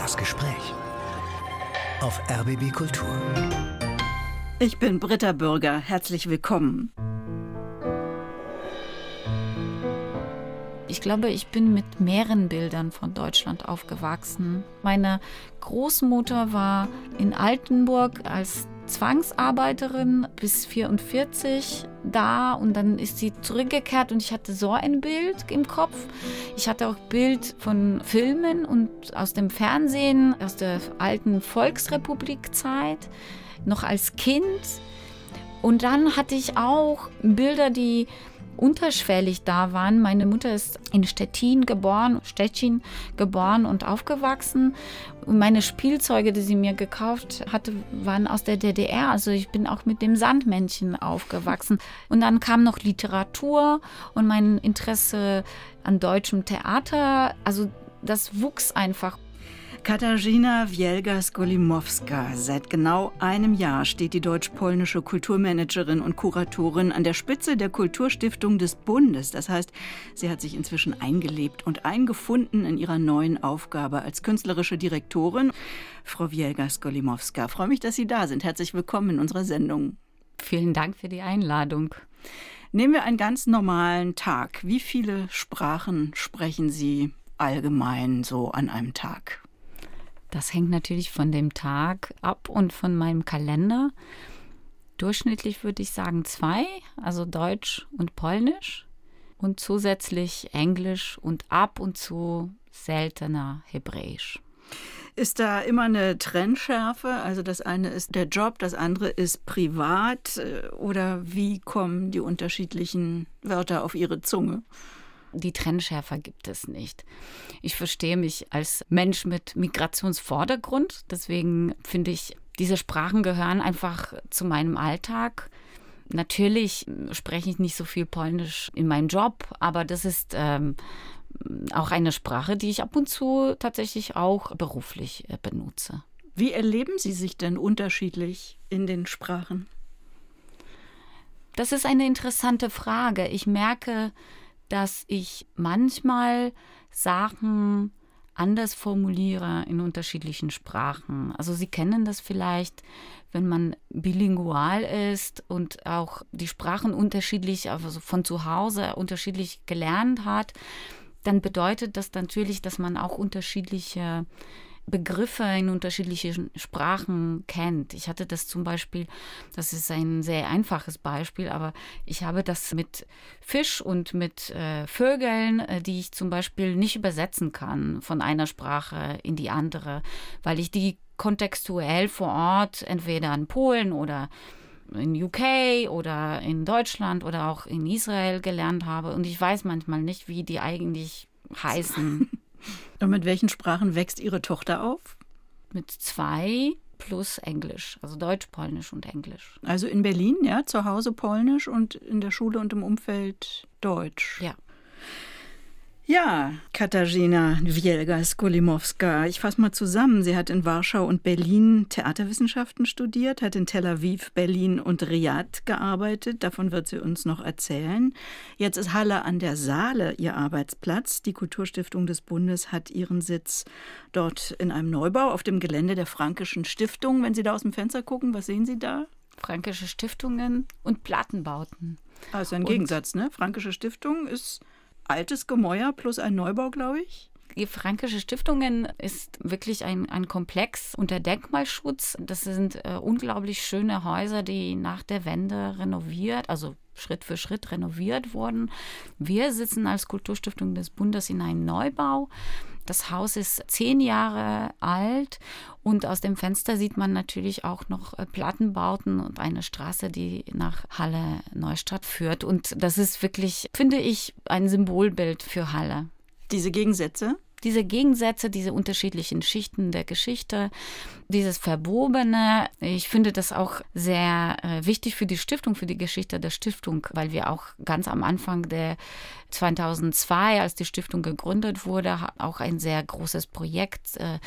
Das Gespräch auf RBB Kultur. Ich bin Britta Bürger. Herzlich willkommen. Ich glaube, ich bin mit mehreren Bildern von Deutschland aufgewachsen. Meine Großmutter war in Altenburg als Zwangsarbeiterin bis 44 da und dann ist sie zurückgekehrt und ich hatte so ein Bild im Kopf. Ich hatte auch Bild von Filmen und aus dem Fernsehen, aus der alten Volksrepublikzeit, noch als Kind. Und dann hatte ich auch Bilder, die unterschwellig da waren. Meine Mutter ist in Stettin geboren, Stettin geboren und aufgewachsen. Und meine Spielzeuge, die sie mir gekauft hatte, waren aus der DDR. Also ich bin auch mit dem Sandmännchen aufgewachsen. Und dann kam noch Literatur und mein Interesse an deutschem Theater. Also das wuchs einfach. Katarzyna Wielga-Skolimowska. Seit genau einem Jahr steht die deutsch-polnische Kulturmanagerin und Kuratorin an der Spitze der Kulturstiftung des Bundes. Das heißt, sie hat sich inzwischen eingelebt und eingefunden in ihrer neuen Aufgabe als künstlerische Direktorin. Frau Wielga-Skolimowska, freue mich, dass Sie da sind. Herzlich willkommen in unserer Sendung. Vielen Dank für die Einladung. Nehmen wir einen ganz normalen Tag. Wie viele Sprachen sprechen Sie allgemein so an einem Tag? Das hängt natürlich von dem Tag ab und von meinem Kalender. Durchschnittlich würde ich sagen zwei, also Deutsch und Polnisch und zusätzlich Englisch und ab und zu seltener Hebräisch. Ist da immer eine Trennschärfe? Also das eine ist der Job, das andere ist privat oder wie kommen die unterschiedlichen Wörter auf Ihre Zunge? Die Trennschärfer gibt es nicht. Ich verstehe mich als Mensch mit Migrationsvordergrund. Deswegen finde ich, diese Sprachen gehören einfach zu meinem Alltag. Natürlich spreche ich nicht so viel Polnisch in meinem Job, aber das ist ähm, auch eine Sprache, die ich ab und zu tatsächlich auch beruflich äh, benutze. Wie erleben Sie sich denn unterschiedlich in den Sprachen? Das ist eine interessante Frage. Ich merke, dass ich manchmal Sachen anders formuliere in unterschiedlichen Sprachen. Also Sie kennen das vielleicht, wenn man bilingual ist und auch die Sprachen unterschiedlich, also von zu Hause unterschiedlich gelernt hat, dann bedeutet das natürlich, dass man auch unterschiedliche Begriffe in unterschiedlichen Sprachen kennt. Ich hatte das zum Beispiel, das ist ein sehr einfaches Beispiel, aber ich habe das mit Fisch und mit äh, Vögeln, äh, die ich zum Beispiel nicht übersetzen kann von einer Sprache in die andere, weil ich die kontextuell vor Ort entweder in Polen oder in UK oder in Deutschland oder auch in Israel gelernt habe und ich weiß manchmal nicht, wie die eigentlich heißen. Und mit welchen Sprachen wächst Ihre Tochter auf? Mit zwei plus Englisch, also Deutsch, Polnisch und Englisch. Also in Berlin, ja, zu Hause Polnisch und in der Schule und im Umfeld Deutsch. Ja. Ja, Katarzyna Wielga-Skolimowska. Ich fasse mal zusammen. Sie hat in Warschau und Berlin Theaterwissenschaften studiert, hat in Tel Aviv, Berlin und Riad gearbeitet. Davon wird sie uns noch erzählen. Jetzt ist Halle an der Saale ihr Arbeitsplatz. Die Kulturstiftung des Bundes hat ihren Sitz dort in einem Neubau auf dem Gelände der Frankischen Stiftung. Wenn Sie da aus dem Fenster gucken, was sehen Sie da? Fränkische Stiftungen und Plattenbauten. Also ein Gegensatz, ne? Fränkische Stiftung ist altes Gemäuer plus ein Neubau, glaube ich. Die Fränkische Stiftungen ist wirklich ein, ein Komplex unter Denkmalschutz. Das sind äh, unglaublich schöne Häuser, die nach der Wende renoviert, also Schritt für Schritt renoviert wurden. Wir sitzen als Kulturstiftung des Bundes in einem Neubau. Das Haus ist zehn Jahre alt und aus dem Fenster sieht man natürlich auch noch äh, Plattenbauten und eine Straße, die nach Halle Neustadt führt. Und das ist wirklich, finde ich, ein Symbolbild für Halle. Diese Gegensätze? Diese Gegensätze, diese unterschiedlichen Schichten der Geschichte, dieses Verbobene. Ich finde das auch sehr äh, wichtig für die Stiftung, für die Geschichte der Stiftung, weil wir auch ganz am Anfang der 2002, als die Stiftung gegründet wurde, auch ein sehr großes Projekt, äh,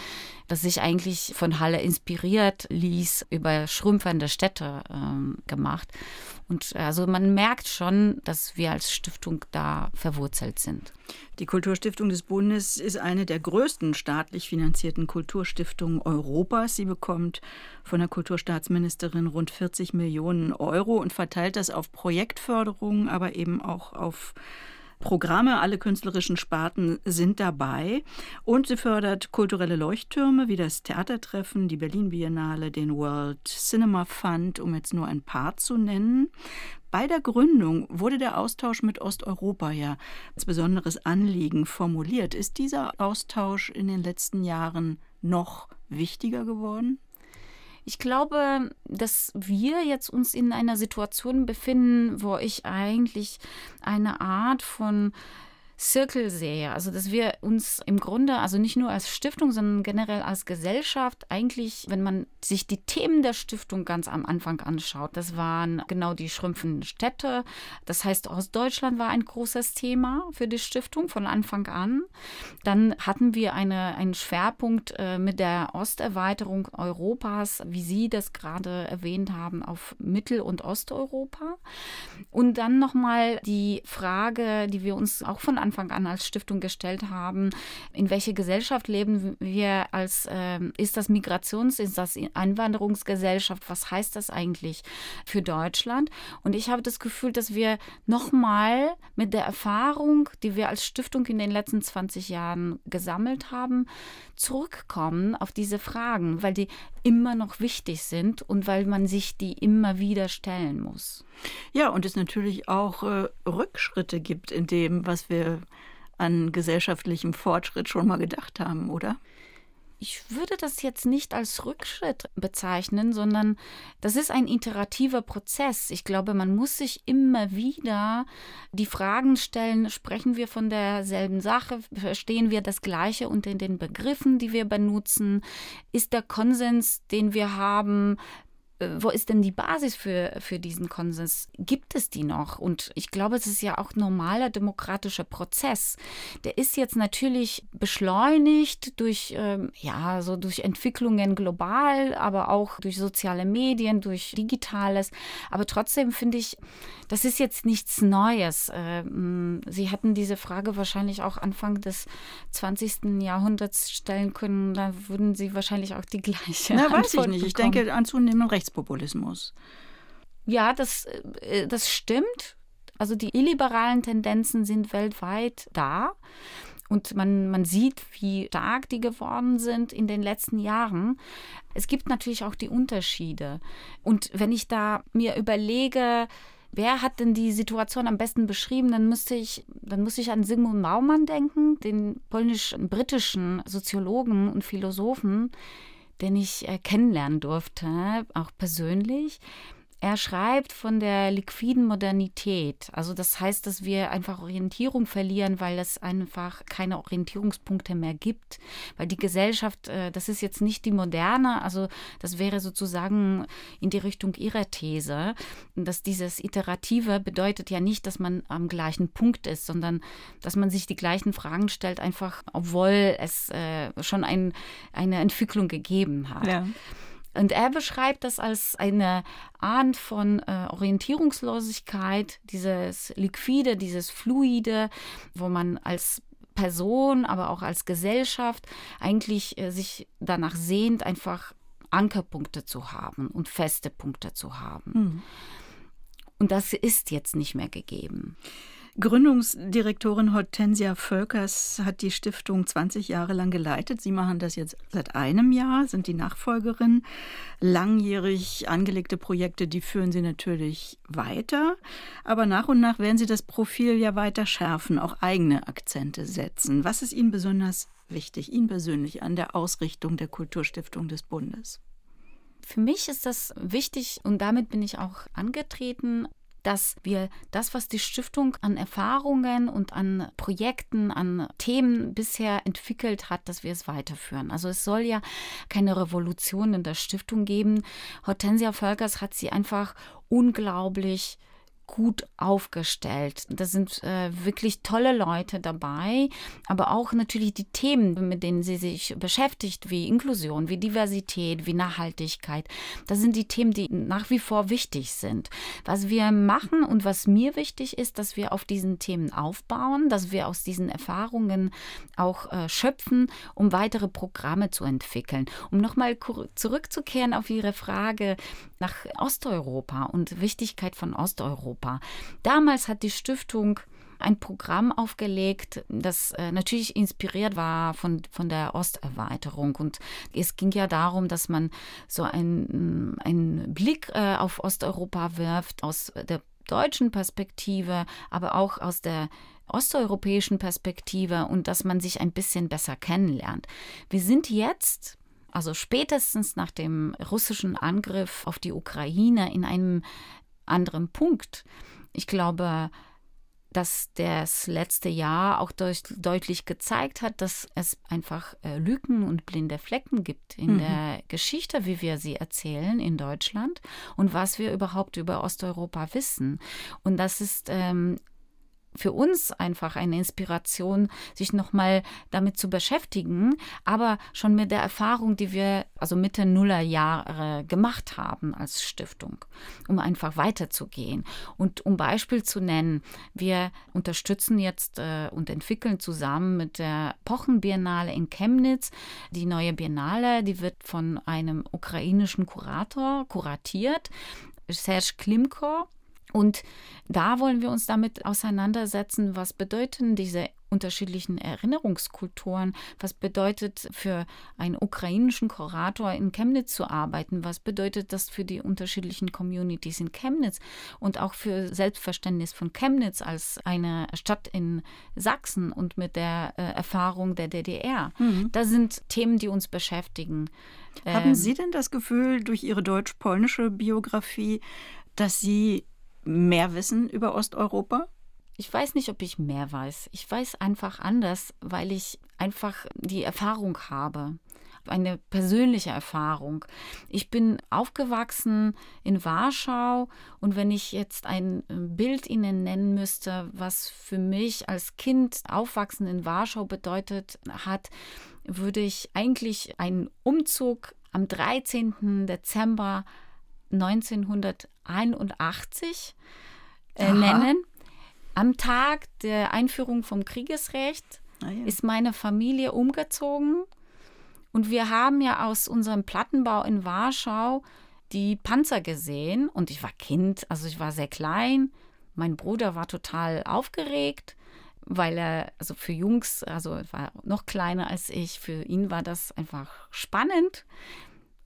das sich eigentlich von Halle inspiriert ließ, über schrumpfende Städte ähm, gemacht. Und also man merkt schon, dass wir als Stiftung da verwurzelt sind. Die Kulturstiftung des Bundes ist eine der größten staatlich finanzierten Kulturstiftungen Europas. Sie bekommt von der Kulturstaatsministerin rund 40 Millionen Euro und verteilt das auf Projektförderung, aber eben auch auf Programme, alle künstlerischen Sparten sind dabei. Und sie fördert kulturelle Leuchttürme wie das Theatertreffen, die Berlin Biennale, den World Cinema Fund, um jetzt nur ein paar zu nennen. Bei der Gründung wurde der Austausch mit Osteuropa ja als besonderes Anliegen formuliert. Ist dieser Austausch in den letzten Jahren noch wichtiger geworden? Ich glaube, dass wir jetzt uns in einer Situation befinden, wo ich eigentlich eine Art von Zirkel sehe. Also, dass wir uns im Grunde, also nicht nur als Stiftung, sondern generell als Gesellschaft, eigentlich, wenn man sich die Themen der Stiftung ganz am Anfang anschaut, das waren genau die schrumpfenden Städte. Das heißt, Ostdeutschland war ein großes Thema für die Stiftung von Anfang an. Dann hatten wir eine, einen Schwerpunkt äh, mit der Osterweiterung Europas, wie Sie das gerade erwähnt haben, auf Mittel- und Osteuropa. Und dann nochmal die Frage, die wir uns auch von Anfang an als Stiftung gestellt haben, in welche Gesellschaft leben wir als, äh, ist das Migrations-, ist das Einwanderungsgesellschaft, was heißt das eigentlich für Deutschland? Und ich habe das Gefühl, dass wir nochmal mit der Erfahrung, die wir als Stiftung in den letzten 20 Jahren gesammelt haben, zurückkommen auf diese Fragen, weil die immer noch wichtig sind und weil man sich die immer wieder stellen muss. Ja, und es natürlich auch äh, Rückschritte gibt in dem, was wir an gesellschaftlichem Fortschritt schon mal gedacht haben, oder? Ich würde das jetzt nicht als Rückschritt bezeichnen, sondern das ist ein iterativer Prozess. Ich glaube, man muss sich immer wieder die Fragen stellen, sprechen wir von derselben Sache, verstehen wir das Gleiche unter den Begriffen, die wir benutzen, ist der Konsens, den wir haben, wo ist denn die Basis für, für diesen Konsens? Gibt es die noch? Und ich glaube, es ist ja auch normaler demokratischer Prozess. Der ist jetzt natürlich beschleunigt durch, ähm, ja, so durch Entwicklungen global, aber auch durch soziale Medien, durch Digitales. Aber trotzdem finde ich, das ist jetzt nichts Neues. Ähm, Sie hätten diese Frage wahrscheinlich auch Anfang des 20. Jahrhunderts stellen können. Da würden Sie wahrscheinlich auch die gleiche. Na, weiß ich nicht. Ich denke an zunehmenden Rechtspopulismus. Ja, das, äh, das stimmt. Also die illiberalen Tendenzen sind weltweit da. Und man, man sieht, wie stark die geworden sind in den letzten Jahren. Es gibt natürlich auch die Unterschiede. Und wenn ich da mir überlege, wer hat denn die Situation am besten beschrieben? Dann müsste ich, dann muss ich an Sigmund Baumann denken, den polnisch-britischen Soziologen und Philosophen, den ich äh, kennenlernen durfte, auch persönlich. Er schreibt von der liquiden Modernität. Also das heißt, dass wir einfach Orientierung verlieren, weil es einfach keine Orientierungspunkte mehr gibt. Weil die Gesellschaft, äh, das ist jetzt nicht die moderne, also das wäre sozusagen in die Richtung ihrer These, dass dieses Iterative bedeutet ja nicht, dass man am gleichen Punkt ist, sondern dass man sich die gleichen Fragen stellt, einfach obwohl es äh, schon ein, eine Entwicklung gegeben hat. Ja. Und er beschreibt das als eine Art von äh, Orientierungslosigkeit, dieses Liquide, dieses Fluide, wo man als Person, aber auch als Gesellschaft eigentlich äh, sich danach sehnt, einfach Ankerpunkte zu haben und feste Punkte zu haben. Mhm. Und das ist jetzt nicht mehr gegeben. Gründungsdirektorin Hortensia Völkers hat die Stiftung 20 Jahre lang geleitet. Sie machen das jetzt seit einem Jahr, sind die Nachfolgerin. Langjährig angelegte Projekte, die führen Sie natürlich weiter. Aber nach und nach werden Sie das Profil ja weiter schärfen, auch eigene Akzente setzen. Was ist Ihnen besonders wichtig, Ihnen persönlich an der Ausrichtung der Kulturstiftung des Bundes? Für mich ist das wichtig und damit bin ich auch angetreten, dass wir das, was die Stiftung an Erfahrungen und an Projekten, an Themen bisher entwickelt hat, dass wir es weiterführen. Also es soll ja keine Revolution in der Stiftung geben. Hortensia Völkers hat sie einfach unglaublich gut aufgestellt. Da sind äh, wirklich tolle Leute dabei, aber auch natürlich die Themen, mit denen sie sich beschäftigt, wie Inklusion, wie Diversität, wie Nachhaltigkeit. Das sind die Themen, die nach wie vor wichtig sind. Was wir machen und was mir wichtig ist, dass wir auf diesen Themen aufbauen, dass wir aus diesen Erfahrungen auch äh, schöpfen, um weitere Programme zu entwickeln. Um nochmal zurückzukehren auf Ihre Frage nach Osteuropa und Wichtigkeit von Osteuropa. Europa. Damals hat die Stiftung ein Programm aufgelegt, das äh, natürlich inspiriert war von, von der Osterweiterung. Und es ging ja darum, dass man so einen, Blick äh, auf Osteuropa wirft aus der deutschen Perspektive, aber auch aus der osteuropäischen Perspektive und dass man sich ein bisschen besser kennenlernt. Wir sind jetzt also spätestens nach dem russischen Angriff auf die Ukraine in einem anderen Punkt. Ich glaube, dass das letzte Jahr auch durch, deutlich gezeigt hat, dass es einfach äh, Lücken und blinde Flecken gibt in mhm. der Geschichte, wie wir sie erzählen in Deutschland und was wir überhaupt über Osteuropa wissen. Und das ist ähm, für uns einfach eine Inspiration, sich nochmal damit zu beschäftigen, aber schon mit der Erfahrung, die wir also Mitte Nullerjahre gemacht haben als Stiftung, um einfach weiterzugehen. Und um Beispiel zu nennen, wir unterstützen jetzt äh, und entwickeln zusammen mit der Pochenbiennale in Chemnitz die neue Biennale, die wird von einem ukrainischen Kurator kuratiert, Serge Klimko. Und da wollen wir uns damit auseinandersetzen, was bedeuten diese unterschiedlichen Erinnerungskulturen, was bedeutet für einen ukrainischen Kurator in Chemnitz zu arbeiten, was bedeutet das für die unterschiedlichen Communities in Chemnitz und auch für Selbstverständnis von Chemnitz als eine Stadt in Sachsen und mit der äh, Erfahrung der DDR. Mhm. Das sind Themen, die uns beschäftigen. Haben ähm, Sie denn das Gefühl durch Ihre deutsch-polnische Biografie, dass Sie mehr wissen über Osteuropa? Ich weiß nicht, ob ich mehr weiß. Ich weiß einfach anders, weil ich einfach die Erfahrung habe. Eine persönliche Erfahrung. Ich bin aufgewachsen in Warschau und wenn ich jetzt ein Bild Ihnen nennen müsste, was für mich als Kind aufwachsen in Warschau bedeutet hat, würde ich eigentlich einen Umzug am 13. Dezember 1981 äh, nennen. Am Tag der Einführung vom Kriegesrecht ah, ja. ist meine Familie umgezogen und wir haben ja aus unserem Plattenbau in Warschau die Panzer gesehen und ich war Kind, also ich war sehr klein. Mein Bruder war total aufgeregt, weil er, also für Jungs, also war noch kleiner als ich, für ihn war das einfach spannend.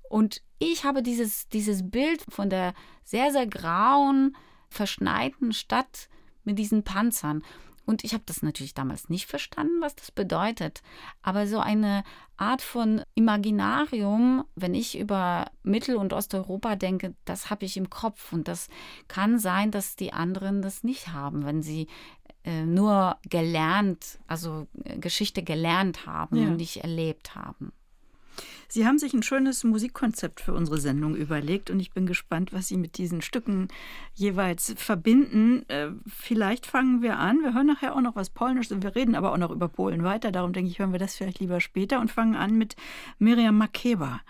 Und ich habe dieses, dieses Bild von der sehr, sehr grauen, verschneiten Stadt mit diesen Panzern. Und ich habe das natürlich damals nicht verstanden, was das bedeutet. Aber so eine Art von Imaginarium, wenn ich über Mittel- und Osteuropa denke, das habe ich im Kopf. Und das kann sein, dass die anderen das nicht haben, wenn sie äh, nur gelernt, also äh, Geschichte gelernt haben ja. und nicht erlebt haben. Sie haben sich ein schönes Musikkonzept für unsere Sendung überlegt und ich bin gespannt, was Sie mit diesen Stücken jeweils verbinden. Äh, vielleicht fangen wir an. Wir hören nachher auch noch was Polnisches. Wir reden aber auch noch über Polen weiter. Darum denke ich, hören wir das vielleicht lieber später und fangen an mit Miriam Makeba,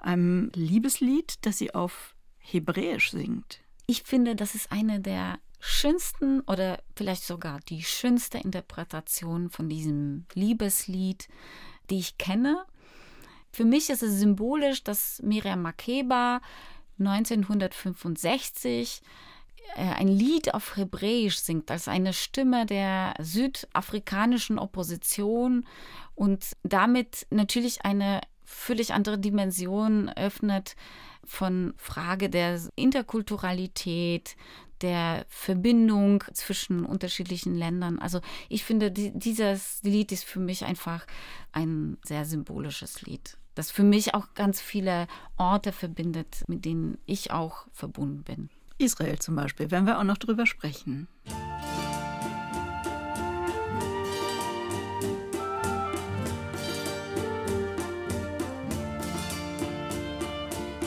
einem Liebeslied, das sie auf Hebräisch singt. Ich finde, das ist eine der schönsten oder vielleicht sogar die schönste Interpretation von diesem Liebeslied, die ich kenne. Für mich ist es symbolisch, dass Miriam Makeba 1965 äh, ein Lied auf Hebräisch singt, als eine Stimme der südafrikanischen Opposition und damit natürlich eine völlig andere Dimension öffnet von Frage der Interkulturalität, der Verbindung zwischen unterschiedlichen Ländern. Also ich finde, dieses Lied ist für mich einfach ein sehr symbolisches Lied das für mich auch ganz viele Orte verbindet, mit denen ich auch verbunden bin. Israel zum Beispiel, werden wir auch noch drüber sprechen.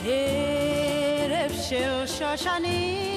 ערב של שושנים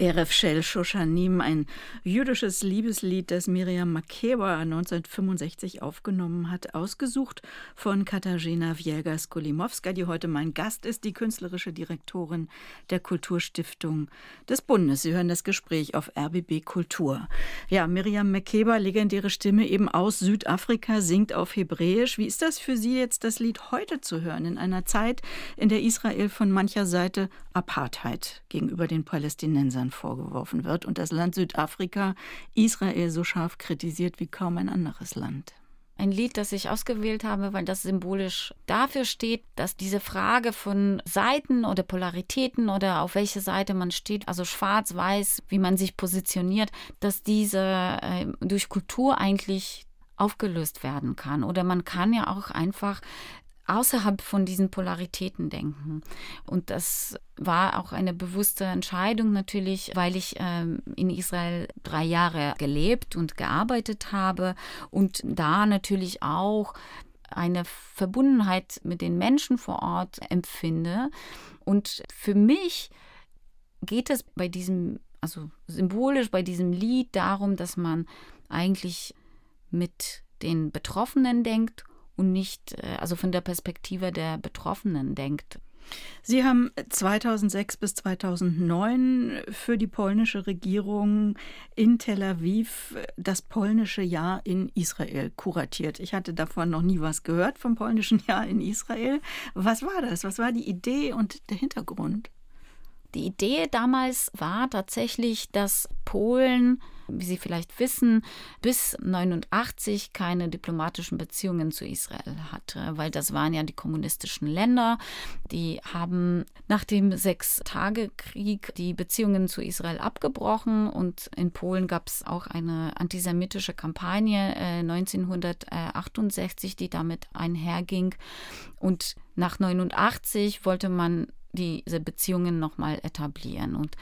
Erev Shel Shoshanim, ein jüdisches Liebeslied, das Miriam Makeba 1965 aufgenommen hat, ausgesucht von Katarzyna Wielga-Skolimowska, die heute mein Gast ist, die künstlerische Direktorin der Kulturstiftung des Bundes. Sie hören das Gespräch auf RBB Kultur. Ja, Miriam Makeba, legendäre Stimme eben aus Südafrika, singt auf Hebräisch. Wie ist das für Sie jetzt, das Lied heute zu hören, in einer Zeit, in der Israel von mancher Seite Apartheid gegenüber den Palästinensern vorgeworfen wird und das Land Südafrika Israel so scharf kritisiert wie kaum ein anderes Land ein Lied, das ich ausgewählt habe, weil das symbolisch dafür steht, dass diese Frage von Seiten oder Polaritäten oder auf welche Seite man steht, also schwarz-weiß, wie man sich positioniert, dass diese äh, durch Kultur eigentlich aufgelöst werden kann. Oder man kann ja auch einfach außerhalb von diesen Polaritäten denken. Und das war auch eine bewusste Entscheidung natürlich, weil ich ähm, in Israel drei Jahre gelebt und gearbeitet habe und da natürlich auch eine Verbundenheit mit den Menschen vor Ort empfinde. Und für mich geht es bei diesem, also symbolisch bei diesem Lied darum, dass man eigentlich mit den Betroffenen denkt und nicht, äh, also von der Perspektive der Betroffenen denkt. Sie haben 2006 bis 2009 für die polnische Regierung in Tel Aviv das polnische Jahr in Israel kuratiert. Ich hatte davon noch nie was gehört vom polnischen Jahr in Israel. Was war das? Was war die Idee und der Hintergrund? Die Idee damals war tatsächlich, dass Polen, wie Sie vielleicht wissen, bis 89 keine diplomatischen Beziehungen zu Israel hatte, weil das waren ja die kommunistischen Länder. Die haben nach dem Sechstagekrieg die Beziehungen zu Israel abgebrochen und in Polen gab es auch eine antisemitische Kampagne äh, 1968, die damit einherging. Und nach 89 wollte man diese Beziehungen nochmal etablieren. Und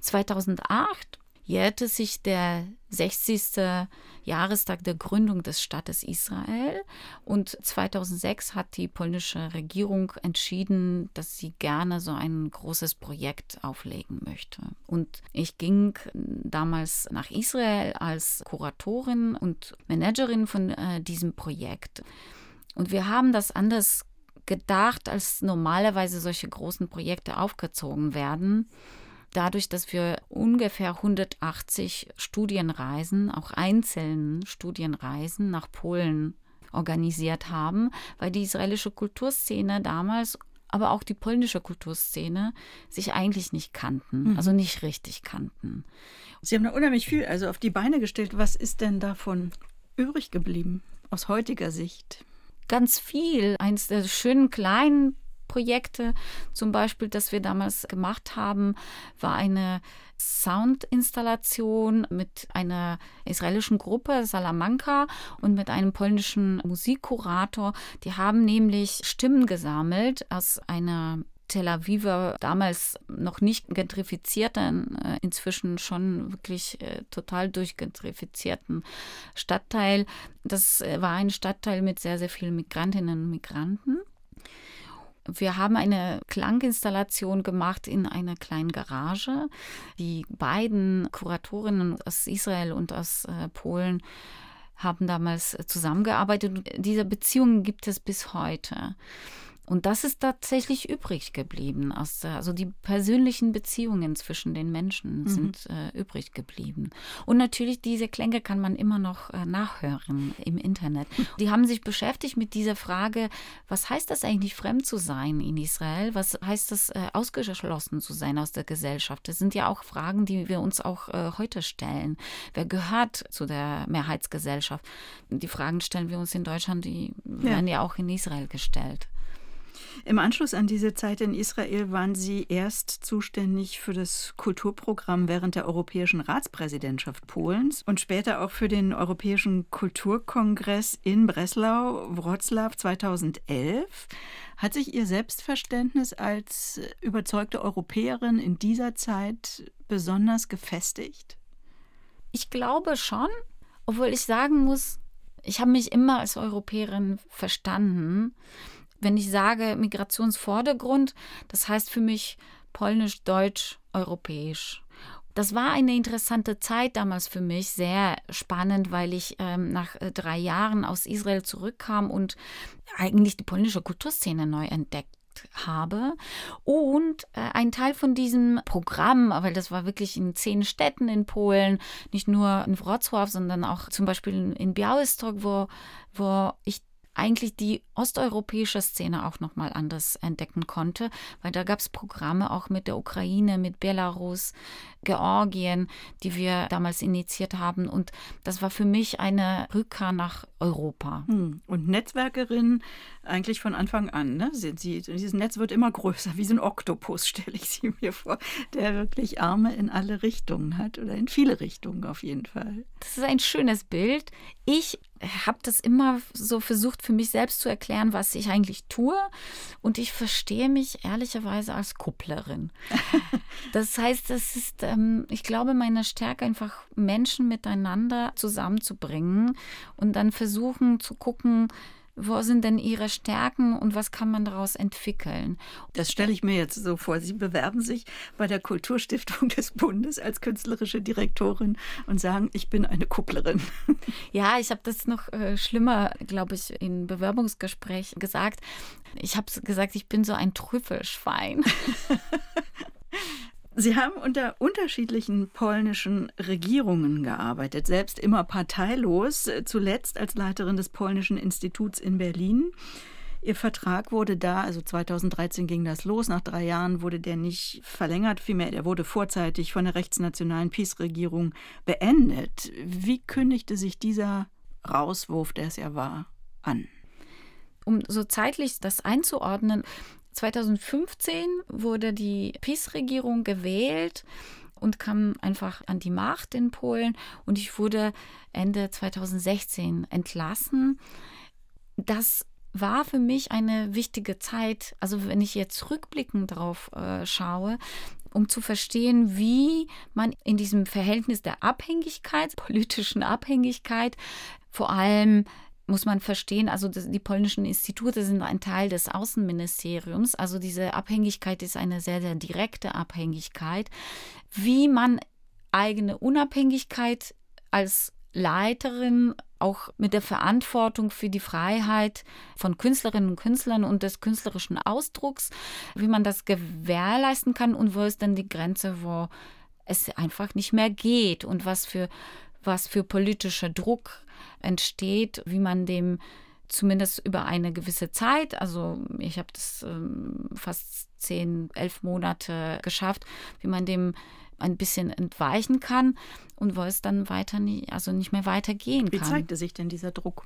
2008 jährte sich der 60. Jahrestag der Gründung des Staates Israel und 2006 hat die polnische Regierung entschieden, dass sie gerne so ein großes Projekt auflegen möchte. Und ich ging damals nach Israel als Kuratorin und Managerin von äh, diesem Projekt. Und wir haben das anders gedacht, als normalerweise solche großen Projekte aufgezogen werden. Dadurch, dass wir ungefähr 180 Studienreisen, auch einzelnen Studienreisen nach Polen organisiert haben, weil die israelische Kulturszene damals aber auch die polnische Kulturszene sich eigentlich nicht kannten, mhm. also nicht richtig kannten. Sie haben da unheimlich viel also auf die Beine gestellt. Was ist denn davon übrig geblieben aus heutiger Sicht? ganz viel. Eins der schönen kleinen Projekte, zum Beispiel, das wir damals gemacht haben, war eine Soundinstallation mit einer israelischen Gruppe Salamanca und mit einem polnischen Musikkurator. Die haben nämlich Stimmen gesammelt aus einer Tel Aviv damals noch nicht gentrifizierten, äh, inzwischen schon wirklich äh, total durchgentrifizierten Stadtteil. Das äh, war ein Stadtteil mit sehr, sehr vielen Migrantinnen und Migranten. Wir haben eine Klanginstallation gemacht in einer kleinen Garage. Die beiden Kuratorinnen aus Israel und aus Polen haben damals zusammengearbeitet. Diese Beziehungen gibt es bis heute. Und das ist tatsächlich übrig geblieben. Aus, also die persönlichen Beziehungen zwischen den Menschen mhm. sind äh, übrig geblieben. Und natürlich, diese Klänge kann man immer noch äh, nachhören im Internet. Die haben sich beschäftigt mit dieser Frage, was heißt das eigentlich, fremd zu sein in Israel? Was heißt das, äh, ausgeschlossen zu sein aus der Gesellschaft? Das sind ja auch Fragen, die wir uns auch äh, heute stellen. Wer gehört zu der Mehrheitsgesellschaft? Die Fragen stellen wir uns in Deutschland, die ja. werden ja auch in Israel gestellt. Im Anschluss an diese Zeit in Israel waren Sie erst zuständig für das Kulturprogramm während der Europäischen Ratspräsidentschaft Polens und später auch für den Europäischen Kulturkongress in Breslau, Wroclaw 2011. Hat sich Ihr Selbstverständnis als überzeugte Europäerin in dieser Zeit besonders gefestigt? Ich glaube schon, obwohl ich sagen muss, ich habe mich immer als Europäerin verstanden. Wenn ich sage Migrationsvordergrund, das heißt für mich polnisch, deutsch, europäisch. Das war eine interessante Zeit damals für mich, sehr spannend, weil ich ähm, nach äh, drei Jahren aus Israel zurückkam und eigentlich die polnische Kulturszene neu entdeckt habe. Und äh, ein Teil von diesem Programm, weil das war wirklich in zehn Städten in Polen, nicht nur in Wrocław, sondern auch zum Beispiel in, in Białystok, wo, wo ich eigentlich die osteuropäische Szene auch nochmal anders entdecken konnte, weil da gab es Programme auch mit der Ukraine, mit Belarus, Georgien, die wir damals initiiert haben. Und das war für mich eine Rückkehr nach Europa. Hm. Und Netzwerkerin eigentlich von Anfang an. Ne? Sind Sie, dieses Netz wird immer größer, wie so ein Oktopus, stelle ich sie mir vor, der wirklich Arme in alle Richtungen hat oder in viele Richtungen auf jeden Fall. Das ist ein schönes Bild. Ich habe das immer so versucht für mich selbst zu erklären, was ich eigentlich tue. Und ich verstehe mich ehrlicherweise als Kupplerin. das heißt, das ist, ähm, ich glaube, meine Stärke einfach Menschen miteinander zusammenzubringen und dann versuchen zu gucken, wo sind denn Ihre Stärken und was kann man daraus entwickeln? Das stelle ich mir jetzt so vor. Sie bewerben sich bei der Kulturstiftung des Bundes als künstlerische Direktorin und sagen, ich bin eine Kupplerin. Ja, ich habe das noch äh, schlimmer, glaube ich, im Bewerbungsgespräch gesagt. Ich habe gesagt, ich bin so ein Trüffelschwein. Sie haben unter unterschiedlichen polnischen Regierungen gearbeitet, selbst immer parteilos, zuletzt als Leiterin des Polnischen Instituts in Berlin. Ihr Vertrag wurde da, also 2013 ging das los, nach drei Jahren wurde der nicht verlängert, vielmehr, der wurde vorzeitig von der rechtsnationalen PiS-Regierung beendet. Wie kündigte sich dieser Rauswurf, der es ja war, an? Um so zeitlich das einzuordnen, 2015 wurde die PiS-Regierung gewählt und kam einfach an die Macht in Polen und ich wurde Ende 2016 entlassen. Das war für mich eine wichtige Zeit, also wenn ich jetzt rückblickend drauf äh, schaue, um zu verstehen, wie man in diesem Verhältnis der Abhängigkeit, politischen Abhängigkeit, vor allem muss man verstehen, also die polnischen Institute sind ein Teil des Außenministeriums. Also diese Abhängigkeit ist eine sehr, sehr direkte Abhängigkeit. Wie man eigene Unabhängigkeit als Leiterin auch mit der Verantwortung für die Freiheit von Künstlerinnen und Künstlern und des künstlerischen Ausdrucks, wie man das gewährleisten kann und wo ist denn die Grenze, wo es einfach nicht mehr geht und was für was für politischer Druck entsteht, wie man dem zumindest über eine gewisse Zeit, also ich habe das ähm, fast zehn, elf Monate geschafft, wie man dem ein bisschen entweichen kann und wo es dann weiter nicht, also nicht mehr weitergehen kann. Wie zeigte sich denn dieser Druck?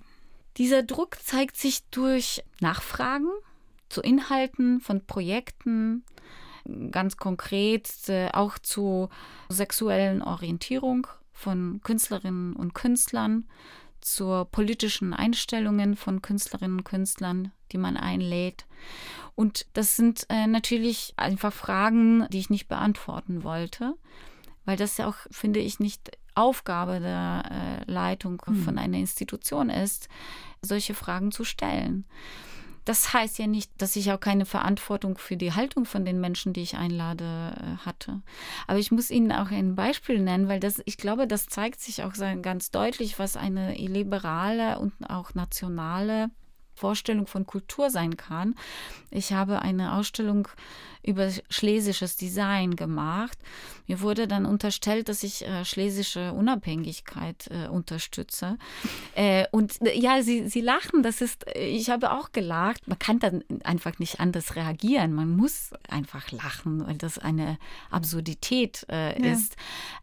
Dieser Druck zeigt sich durch Nachfragen zu Inhalten von Projekten, ganz konkret äh, auch zu sexuellen Orientierung von Künstlerinnen und Künstlern, zur politischen Einstellungen von Künstlerinnen und Künstlern, die man einlädt. Und das sind äh, natürlich einfach Fragen, die ich nicht beantworten wollte, weil das ja auch, finde ich, nicht Aufgabe der äh, Leitung hm. von einer Institution ist, solche Fragen zu stellen. Das heißt ja nicht, dass ich auch keine Verantwortung für die Haltung von den Menschen, die ich einlade, äh, hatte. Aber ich muss Ihnen auch ein Beispiel nennen, weil das, ich glaube, das zeigt sich auch ganz deutlich, was eine liberale und auch nationale Vorstellung von Kultur sein kann. Ich habe eine Ausstellung über schlesisches Design gemacht. Mir wurde dann unterstellt, dass ich äh, schlesische Unabhängigkeit äh, unterstütze. Äh, und äh, ja, sie, sie lachen, das ist, äh, ich habe auch gelacht. Man kann dann einfach nicht anders reagieren. Man muss einfach lachen, weil das eine Absurdität äh, ja. ist.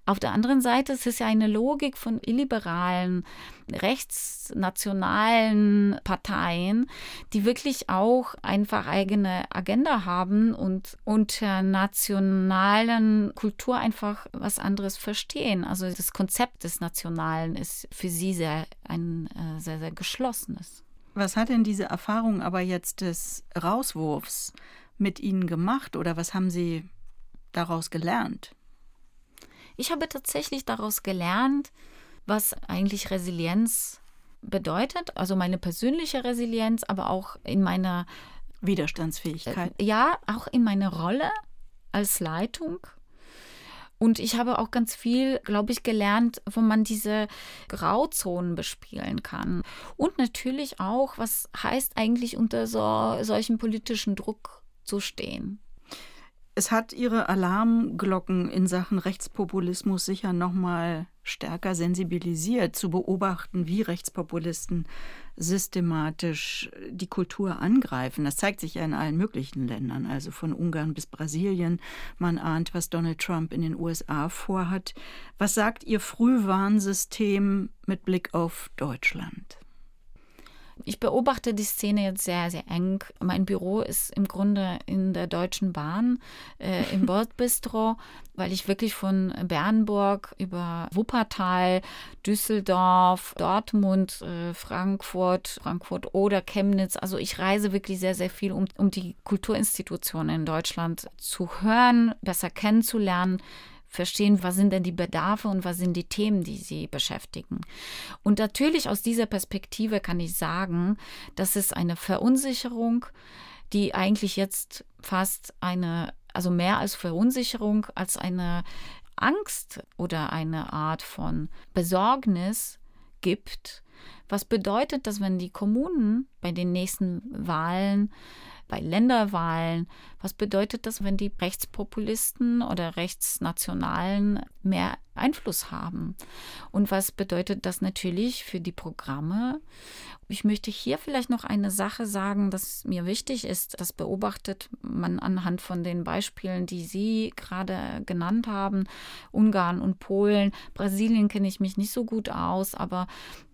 Auf der anderen Seite es ist es ja eine Logik von illiberalen, rechtsnationalen Parteien, Parteien, die wirklich auch einfach eigene Agenda haben und unter nationalen Kultur einfach was anderes verstehen. Also das Konzept des Nationalen ist für sie sehr ein äh, sehr, sehr geschlossenes. Was hat denn diese Erfahrung aber jetzt des Rauswurfs mit Ihnen gemacht oder was haben Sie daraus gelernt? Ich habe tatsächlich daraus gelernt, was eigentlich Resilienz bedeutet, also meine persönliche Resilienz, aber auch in meiner Widerstandsfähigkeit. Äh, ja, auch in meiner Rolle als Leitung. Und ich habe auch ganz viel, glaube ich, gelernt, wo man diese Grauzonen bespielen kann. Und natürlich auch, was heißt eigentlich unter so, solchen politischen Druck zu stehen. Es hat Ihre Alarmglocken in Sachen Rechtspopulismus sicher noch mal stärker sensibilisiert, zu beobachten, wie Rechtspopulisten systematisch die Kultur angreifen. Das zeigt sich ja in allen möglichen Ländern, also von Ungarn bis Brasilien. Man ahnt, was Donald Trump in den USA vorhat. Was sagt Ihr Frühwarnsystem mit Blick auf Deutschland? Ich beobachte die Szene jetzt sehr, sehr eng. Mein Büro ist im Grunde in der Deutschen Bahn, äh, im Bordbistro, weil ich wirklich von Bernburg über Wuppertal, Düsseldorf, Dortmund, äh, Frankfurt, Frankfurt oder Chemnitz, also ich reise wirklich sehr, sehr viel, um, um die Kulturinstitutionen in Deutschland zu hören, besser kennenzulernen, verstehen, was sind denn die Bedarfe und was sind die Themen, die sie beschäftigen. Und natürlich aus dieser Perspektive kann ich sagen, dass es eine Verunsicherung, die eigentlich jetzt fast eine, also mehr als Verunsicherung, als eine Angst oder eine Art von Besorgnis gibt. Was bedeutet, dass wenn die Kommunen bei den nächsten Wahlen bei Länderwahlen. Was bedeutet das, wenn die Rechtspopulisten oder Rechtsnationalen mehr Einfluss haben? Und was bedeutet das natürlich für die Programme? Ich möchte hier vielleicht noch eine Sache sagen, das mir wichtig ist. Das beobachtet man anhand von den Beispielen, die Sie gerade genannt haben. Ungarn und Polen. Brasilien kenne ich mich nicht so gut aus, aber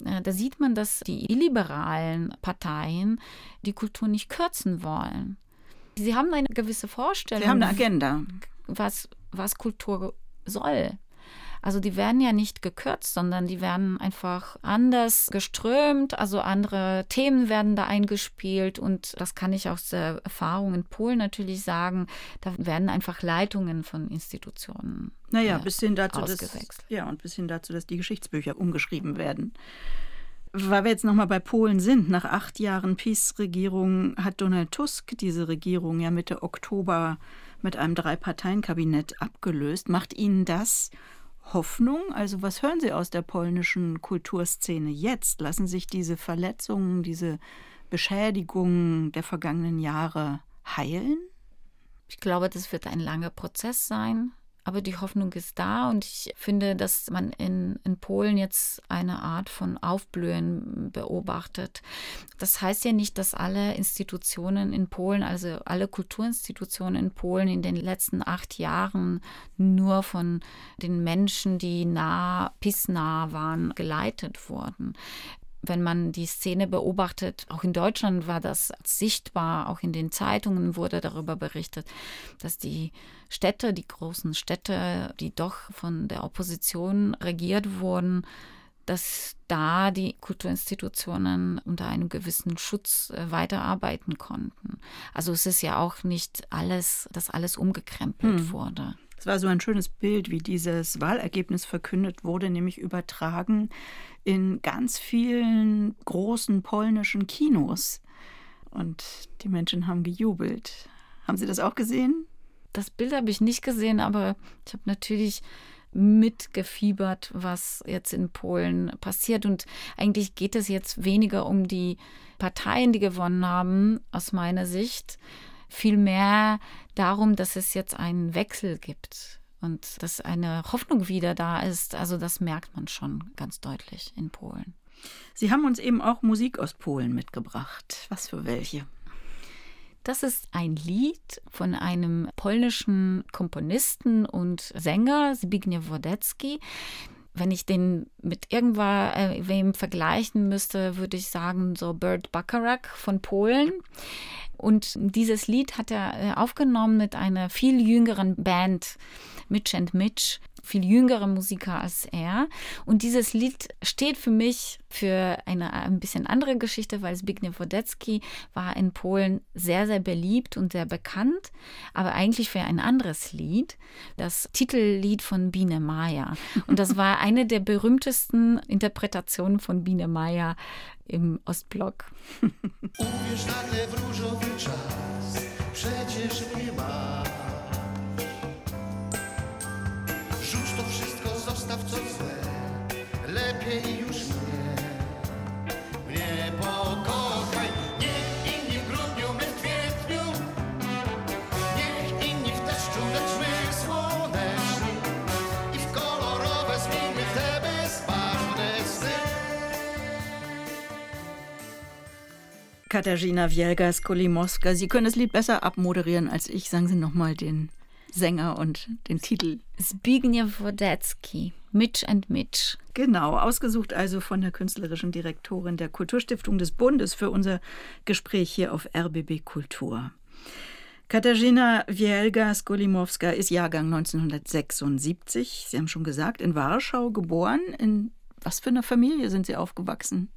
äh, da sieht man, dass die illiberalen Parteien die Kultur nicht kürzen wollen. Sie haben eine gewisse Vorstellung. Sie haben eine Agenda. Was, was Kultur soll. Also die werden ja nicht gekürzt, sondern die werden einfach anders geströmt, also andere Themen werden da eingespielt und das kann ich aus der Erfahrung in Polen natürlich sagen, da werden einfach Leitungen von Institutionen. Naja, äh, bis hin dazu, dass, ja, und bis hin dazu, dass die Geschichtsbücher umgeschrieben werden. Weil wir jetzt nochmal bei Polen sind, nach acht Jahren Peace-Regierung hat Donald Tusk diese Regierung ja Mitte Oktober mit einem Drei-Parteien-Kabinett abgelöst. Macht Ihnen das Hoffnung? Also was hören Sie aus der polnischen Kulturszene jetzt? Lassen sich diese Verletzungen, diese Beschädigungen der vergangenen Jahre heilen? Ich glaube, das wird ein langer Prozess sein. Aber die Hoffnung ist da und ich finde, dass man in, in Polen jetzt eine Art von Aufblühen beobachtet. Das heißt ja nicht, dass alle Institutionen in Polen, also alle Kulturinstitutionen in Polen in den letzten acht Jahren nur von den Menschen, die nah, pissnah waren, geleitet wurden wenn man die Szene beobachtet, auch in Deutschland war das sichtbar, auch in den Zeitungen wurde darüber berichtet, dass die Städte, die großen Städte, die doch von der Opposition regiert wurden, dass da die Kulturinstitutionen unter einem gewissen Schutz äh, weiterarbeiten konnten. Also es ist ja auch nicht alles, dass alles umgekrempelt hm. wurde. Es war so ein schönes Bild, wie dieses Wahlergebnis verkündet wurde, nämlich übertragen in ganz vielen großen polnischen Kinos. Und die Menschen haben gejubelt. Haben Sie das auch gesehen? Das Bild habe ich nicht gesehen, aber ich habe natürlich mitgefiebert, was jetzt in Polen passiert. Und eigentlich geht es jetzt weniger um die Parteien, die gewonnen haben, aus meiner Sicht, vielmehr darum, dass es jetzt einen Wechsel gibt und dass eine Hoffnung wieder da ist. Also das merkt man schon ganz deutlich in Polen. Sie haben uns eben auch Musik aus Polen mitgebracht. Was für welche? Das ist ein Lied von einem polnischen Komponisten und Sänger, Zbigniew Wodecki. Wenn ich den mit irgendwas äh, wem vergleichen müsste, würde ich sagen, so Bert Bacharach von Polen. Und dieses Lied hat er äh, aufgenommen mit einer viel jüngeren Band, Mitch and Mitch viel jüngere Musiker als er. Und dieses Lied steht für mich für eine ein bisschen andere Geschichte, weil Zbigniew Wodecki war in Polen sehr, sehr beliebt und sehr bekannt, aber eigentlich für ein anderes Lied, das Titellied von Biene Maya. Und das war eine der berühmtesten Interpretationen von Biene Maya im Ostblock. Uwierz nagle w różowy czas, przecież mnie ma. lepiej już Katharina Wielgas-Kolimowska, Sie können das Lied besser abmoderieren als ich. Sagen Sie nochmal den Sänger und den Titel. Zbigniew Wodecki, Mitch and Mitch. Genau, ausgesucht also von der künstlerischen Direktorin der Kulturstiftung des Bundes für unser Gespräch hier auf RBB Kultur. Katarzyna Wielga-Skolimowska ist Jahrgang 1976. Sie haben schon gesagt, in Warschau geboren. In was für einer Familie sind Sie aufgewachsen?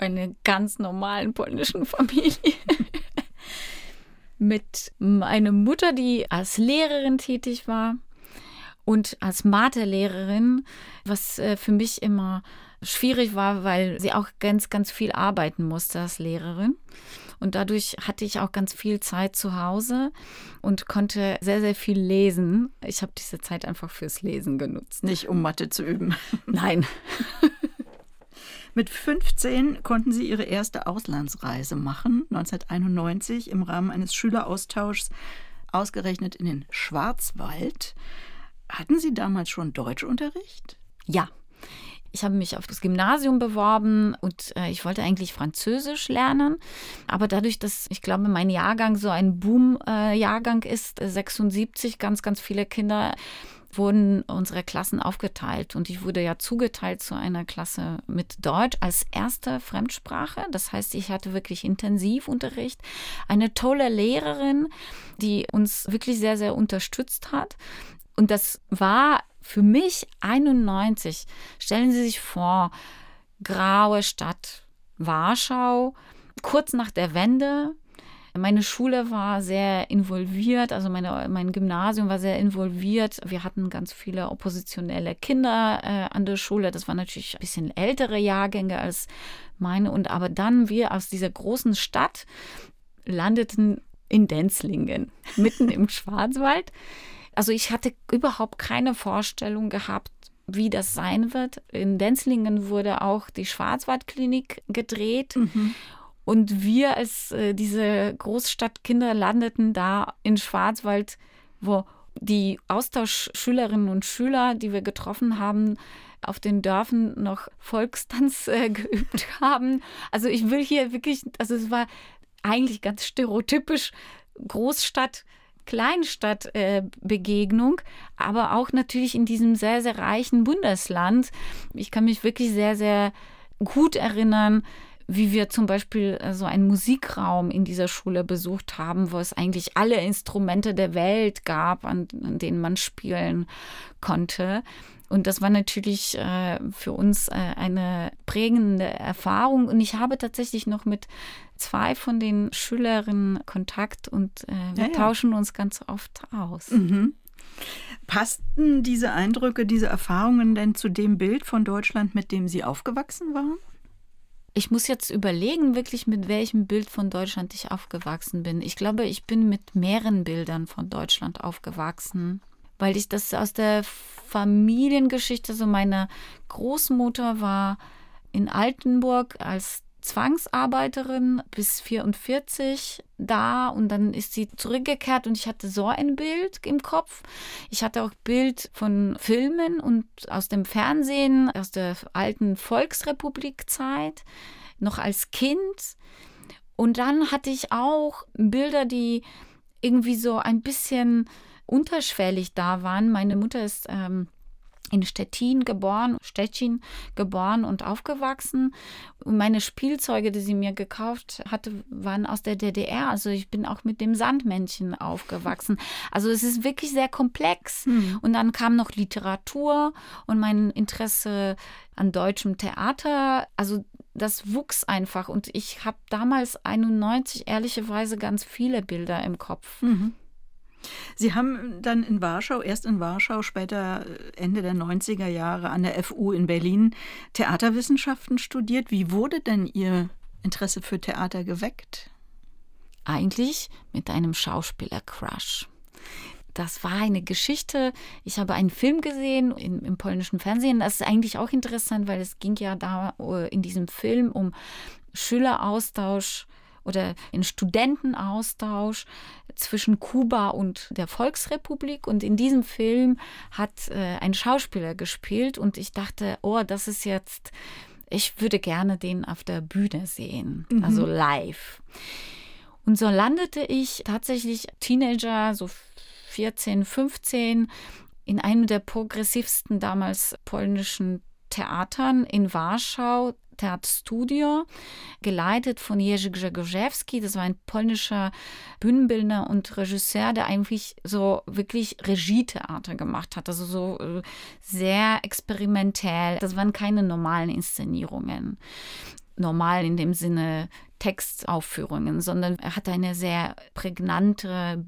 Eine ganz normalen polnischen Familie mit einer Mutter, die als Lehrerin tätig war und als Mathelehrerin, was äh, für mich immer schwierig war, weil sie auch ganz, ganz viel arbeiten musste als Lehrerin. Und dadurch hatte ich auch ganz viel Zeit zu Hause und konnte sehr, sehr viel lesen. Ich habe diese Zeit einfach fürs Lesen genutzt. Nicht um Mathe zu üben. Nein. Mit 15 konnten sie ihre erste Auslandsreise machen, 1991 im Rahmen eines Schüleraustauschs, ausgerechnet in den Schwarzwald. Hatten Sie damals schon Deutschunterricht? Ja. Ich habe mich auf das Gymnasium beworben und äh, ich wollte eigentlich Französisch lernen. Aber dadurch, dass ich glaube, mein Jahrgang so ein Boom-Jahrgang äh, ist, 76, ganz, ganz viele Kinder wurden unsere Klassen aufgeteilt und ich wurde ja zugeteilt zu einer Klasse mit Deutsch als erste Fremdsprache. Das heißt, ich hatte wirklich Intensivunterricht. Eine tolle Lehrerin, die uns wirklich sehr, sehr unterstützt hat. Und das war für mich 91. Stellen Sie sich vor, graue Stadt Warschau, kurz nach der Wende, meine Schule war sehr involviert, also meine, mein Gymnasium war sehr involviert. Wir hatten ganz viele oppositionelle Kinder äh, an der Schule. Das waren natürlich ein bisschen ältere Jahrgänge als meine. Und aber dann wir aus dieser großen Stadt landeten in Denzlingen, mitten im Schwarzwald. Also ich hatte überhaupt keine Vorstellung gehabt, wie das sein wird. In Denzlingen wurde auch die Schwarzwaldklinik gedreht. Mhm. Und wir als äh, diese Großstadtkinder landeten da in Schwarzwald, wo die Austauschschülerinnen und Schüler, die wir getroffen haben, auf den Dörfern noch Volkstanz äh, geübt haben. Also ich will hier wirklich, also es war eigentlich ganz stereotypisch Großstadt. Kleinstadt-Begegnung, äh, aber auch natürlich in diesem sehr, sehr reichen Bundesland. Ich kann mich wirklich sehr, sehr gut erinnern, wie wir zum Beispiel äh, so einen Musikraum in dieser Schule besucht haben, wo es eigentlich alle Instrumente der Welt gab, an, an denen man spielen konnte. Und das war natürlich äh, für uns äh, eine prägende Erfahrung. Und ich habe tatsächlich noch mit zwei von den Schülerinnen Kontakt und äh, wir ja, ja. tauschen uns ganz oft aus. Mhm. Passten diese Eindrücke, diese Erfahrungen denn zu dem Bild von Deutschland, mit dem Sie aufgewachsen waren? Ich muss jetzt überlegen, wirklich mit welchem Bild von Deutschland ich aufgewachsen bin. Ich glaube, ich bin mit mehreren Bildern von Deutschland aufgewachsen, weil ich das aus der Familiengeschichte, so meine Großmutter war in Altenburg als Zwangsarbeiterin bis 44 da und dann ist sie zurückgekehrt und ich hatte so ein Bild im Kopf. Ich hatte auch Bild von Filmen und aus dem Fernsehen, aus der alten Volksrepublikzeit, noch als Kind. Und dann hatte ich auch Bilder, die irgendwie so ein bisschen unterschwellig da waren. Meine Mutter ist ähm, in Stettin geboren, Stettin geboren und aufgewachsen. Und meine Spielzeuge, die sie mir gekauft hatte, waren aus der DDR. Also ich bin auch mit dem Sandmännchen aufgewachsen. Also es ist wirklich sehr komplex. Mhm. Und dann kam noch Literatur und mein Interesse an deutschem Theater. Also das wuchs einfach. Und ich habe damals 91 ehrlicherweise ganz viele Bilder im Kopf. Mhm. Sie haben dann in Warschau, erst in Warschau, später äh, Ende der 90er Jahre an der FU in Berlin Theaterwissenschaften studiert. Wie wurde denn Ihr Interesse für Theater geweckt? Eigentlich mit einem Schauspieler-Crush. Das war eine Geschichte. Ich habe einen Film gesehen im, im polnischen Fernsehen. Das ist eigentlich auch interessant, weil es ging ja da äh, in diesem Film um Schüleraustausch oder in Studentenaustausch zwischen Kuba und der Volksrepublik. Und in diesem Film hat äh, ein Schauspieler gespielt und ich dachte, oh, das ist jetzt, ich würde gerne den auf der Bühne sehen, mhm. also live. Und so landete ich tatsächlich Teenager, so 14, 15, in einem der progressivsten damals polnischen Theatern in Warschau, Theaterstudio, geleitet von Jerzy Grzegorzewski. Das war ein polnischer Bühnenbildner und Regisseur, der eigentlich so wirklich Regietheater gemacht hat. Also so äh, sehr experimentell. Das waren keine normalen Inszenierungen. Normal in dem Sinne Textaufführungen, sondern er hatte eine sehr prägnante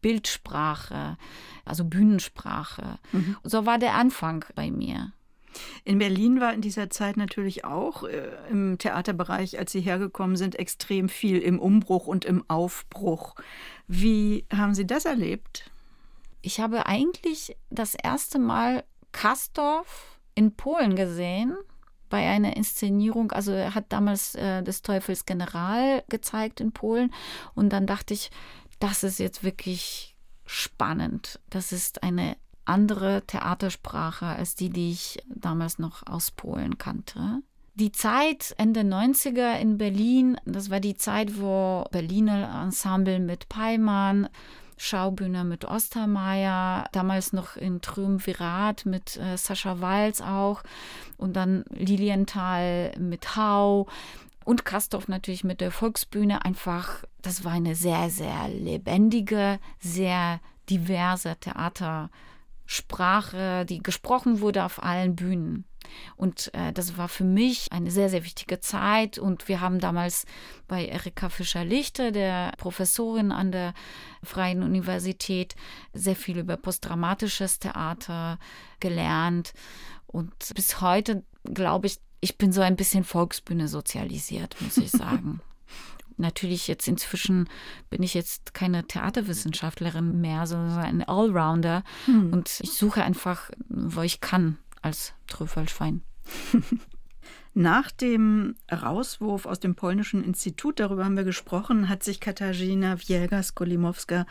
Bildsprache, also Bühnensprache. Mhm. So war der Anfang bei mir. In Berlin war in dieser Zeit natürlich auch äh, im Theaterbereich, als Sie hergekommen sind, extrem viel im Umbruch und im Aufbruch. Wie haben Sie das erlebt? Ich habe eigentlich das erste Mal Kastorf in Polen gesehen bei einer Inszenierung. Also er hat damals äh, des Teufels General gezeigt in Polen und dann dachte ich, das ist jetzt wirklich spannend. Das ist eine andere Theatersprache als die, die ich damals noch aus Polen kannte. Die Zeit Ende 90er in Berlin, das war die Zeit, wo Berliner Ensemble mit Peimann, Schaubühne mit Ostermeier, damals noch in Triumvirat mit äh, Sascha Walz auch und dann Lilienthal mit Hau und Kastorf natürlich mit der Volksbühne. Einfach, das war eine sehr, sehr lebendige, sehr diverse Theater. Sprache, die gesprochen wurde auf allen Bühnen. Und äh, das war für mich eine sehr, sehr wichtige Zeit. Und wir haben damals bei Erika Fischer-Lichte, der Professorin an der Freien Universität, sehr viel über postdramatisches Theater gelernt. Und bis heute glaube ich, ich bin so ein bisschen Volksbühne sozialisiert, muss ich sagen. Natürlich jetzt inzwischen bin ich jetzt keine Theaterwissenschaftlerin mehr, sondern ein Allrounder. Hm. Und ich suche einfach, wo ich kann, als Trüffelschwein. Nach dem Rauswurf aus dem polnischen Institut, darüber haben wir gesprochen, hat sich Katarzyna Wielga-Skolimowska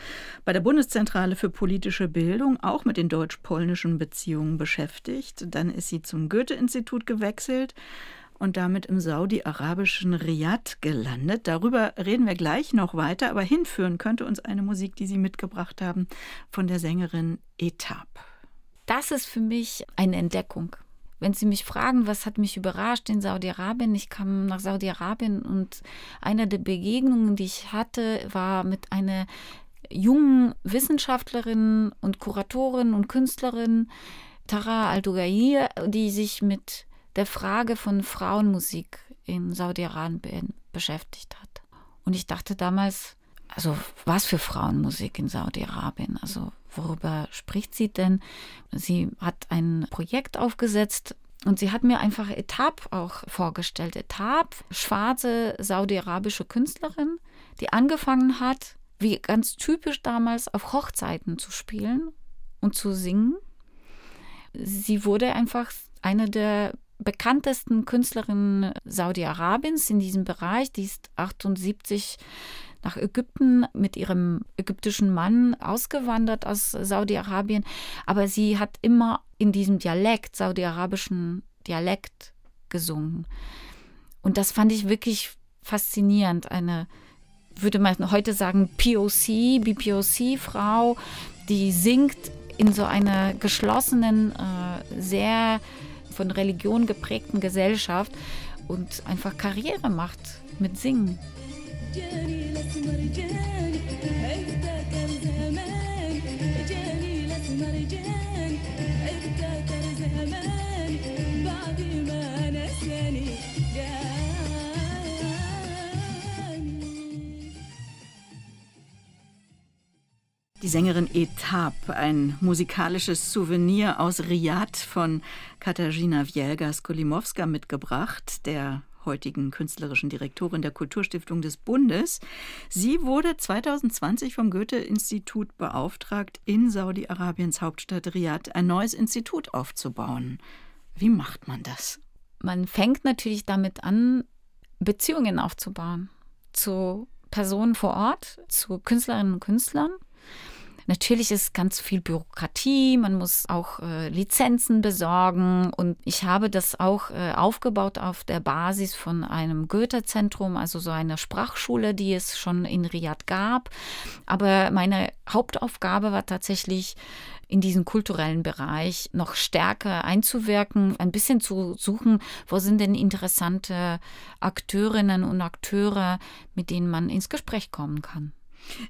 bei der Bundeszentrale für politische Bildung auch mit den deutsch-polnischen Beziehungen beschäftigt. Dann ist sie zum Goethe-Institut gewechselt und damit im saudi-arabischen Riyadh gelandet. Darüber reden wir gleich noch weiter, aber hinführen könnte uns eine Musik, die Sie mitgebracht haben, von der Sängerin Etab. Das ist für mich eine Entdeckung. Wenn Sie mich fragen, was hat mich überrascht in Saudi-Arabien, ich kam nach Saudi-Arabien und eine der Begegnungen, die ich hatte, war mit einer jungen Wissenschaftlerin und Kuratorin und Künstlerin, Tara Al-Dugair, die sich mit der Frage von Frauenmusik in Saudi-Arabien beschäftigt hat. Und ich dachte damals, also was für Frauenmusik in Saudi-Arabien? Also worüber spricht sie denn? Sie hat ein Projekt aufgesetzt und sie hat mir einfach Etab auch vorgestellt. Etab, schwarze saudi-arabische Künstlerin, die angefangen hat, wie ganz typisch damals, auf Hochzeiten zu spielen und zu singen. Sie wurde einfach eine der bekanntesten Künstlerinnen Saudi-Arabiens in diesem Bereich. Die ist 78 nach Ägypten mit ihrem ägyptischen Mann ausgewandert aus Saudi-Arabien. Aber sie hat immer in diesem Dialekt, saudi-arabischen Dialekt gesungen. Und das fand ich wirklich faszinierend. Eine, würde man heute sagen, POC, BPOC-Frau, die singt in so einer geschlossenen, äh, sehr von Religion geprägten Gesellschaft und einfach Karriere macht mit Singen. Die Sängerin Etab, ein musikalisches Souvenir aus Riyadh von Katarzyna Wielga-Skolimowska mitgebracht, der heutigen künstlerischen Direktorin der Kulturstiftung des Bundes. Sie wurde 2020 vom Goethe-Institut beauftragt, in Saudi-Arabiens Hauptstadt Riyadh ein neues Institut aufzubauen. Wie macht man das? Man fängt natürlich damit an, Beziehungen aufzubauen zu Personen vor Ort, zu Künstlerinnen und Künstlern Natürlich ist ganz viel Bürokratie, man muss auch äh, Lizenzen besorgen und ich habe das auch äh, aufgebaut auf der Basis von einem Goethe-Zentrum, also so einer Sprachschule, die es schon in Riyadh gab. Aber meine Hauptaufgabe war tatsächlich, in diesen kulturellen Bereich noch stärker einzuwirken, ein bisschen zu suchen, wo sind denn interessante Akteurinnen und Akteure, mit denen man ins Gespräch kommen kann.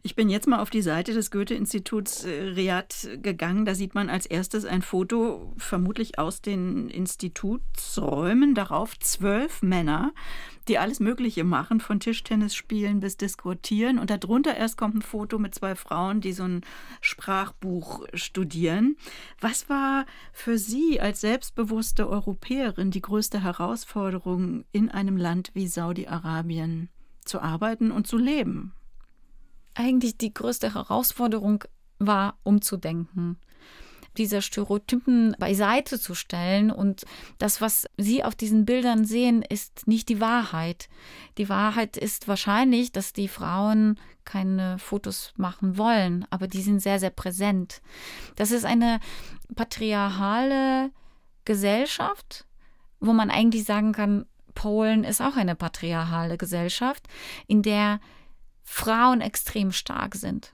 Ich bin jetzt mal auf die Seite des Goethe-Instituts äh, Riyadh gegangen. Da sieht man als erstes ein Foto, vermutlich aus den Institutsräumen. Darauf zwölf Männer, die alles Mögliche machen, von Tischtennis spielen bis Diskutieren. Und darunter erst kommt ein Foto mit zwei Frauen, die so ein Sprachbuch studieren. Was war für Sie als selbstbewusste Europäerin die größte Herausforderung, in einem Land wie Saudi-Arabien zu arbeiten und zu leben? Eigentlich die größte Herausforderung war, umzudenken diese Stereotypen beiseite zu stellen. Und das, was Sie auf diesen Bildern sehen, ist nicht die Wahrheit. Die Wahrheit ist wahrscheinlich, dass die Frauen keine Fotos machen wollen, aber die sind sehr, sehr präsent. Das ist eine patriarchale Gesellschaft, wo man eigentlich sagen kann, Polen ist auch eine patriarchale Gesellschaft, in der Frauen extrem stark sind.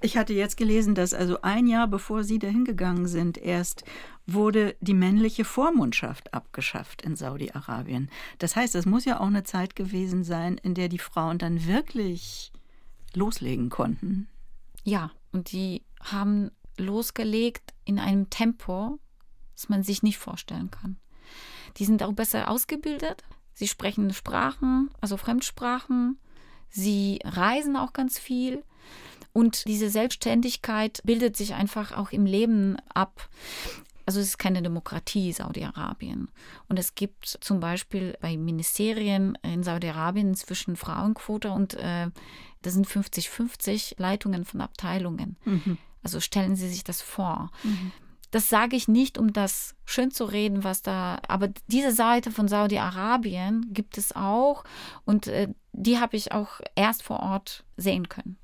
Ich hatte jetzt gelesen, dass also ein Jahr bevor Sie dahin gegangen sind, erst wurde die männliche Vormundschaft abgeschafft in Saudi-Arabien. Das heißt, es muss ja auch eine Zeit gewesen sein, in der die Frauen dann wirklich loslegen konnten. Ja, und die haben losgelegt in einem Tempo, das man sich nicht vorstellen kann. Die sind auch besser ausgebildet. Sie sprechen Sprachen, also Fremdsprachen. Sie reisen auch ganz viel. Und diese Selbstständigkeit bildet sich einfach auch im Leben ab. Also es ist keine Demokratie, Saudi-Arabien. Und es gibt zum Beispiel bei Ministerien in Saudi-Arabien inzwischen Frauenquote und äh, das sind 50-50 Leitungen von Abteilungen. Mhm. Also stellen Sie sich das vor. Mhm. Das sage ich nicht, um das schön zu reden, was da, aber diese Seite von Saudi-Arabien gibt es auch und äh, die habe ich auch erst vor Ort sehen können.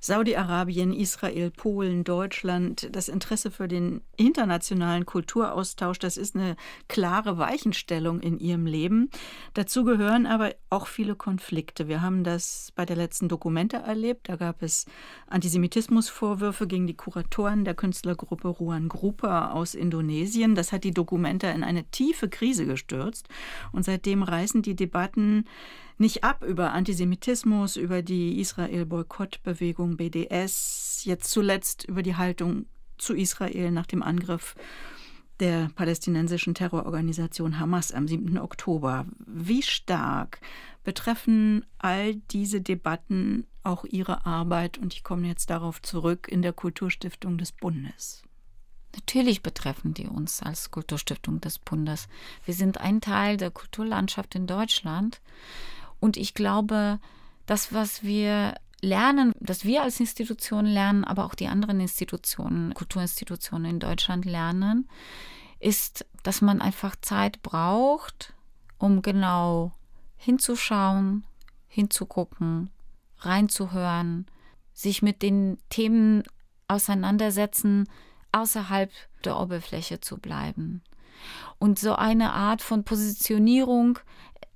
Saudi-Arabien, Israel, Polen, Deutschland, das Interesse für den internationalen Kulturaustausch, das ist eine klare Weichenstellung in ihrem Leben. Dazu gehören aber auch viele Konflikte. Wir haben das bei der letzten Dokumente erlebt. Da gab es Antisemitismusvorwürfe gegen die Kuratoren der Künstlergruppe Ruan Grupa aus Indonesien. Das hat die Dokumente in eine tiefe Krise gestürzt. Und seitdem reißen die Debatten nicht ab über Antisemitismus, über die Israel-Boykott-Bewegung BDS, jetzt zuletzt über die Haltung zu Israel nach dem Angriff der palästinensischen Terrororganisation Hamas am 7. Oktober. Wie stark betreffen all diese Debatten auch Ihre Arbeit? Und ich komme jetzt darauf zurück in der Kulturstiftung des Bundes. Natürlich betreffen die uns als Kulturstiftung des Bundes. Wir sind ein Teil der Kulturlandschaft in Deutschland und ich glaube, das, was wir lernen, dass wir als Institution lernen, aber auch die anderen Institutionen, Kulturinstitutionen in Deutschland lernen, ist, dass man einfach Zeit braucht, um genau hinzuschauen, hinzugucken, reinzuhören, sich mit den Themen auseinandersetzen, außerhalb der Oberfläche zu bleiben. Und so eine Art von Positionierung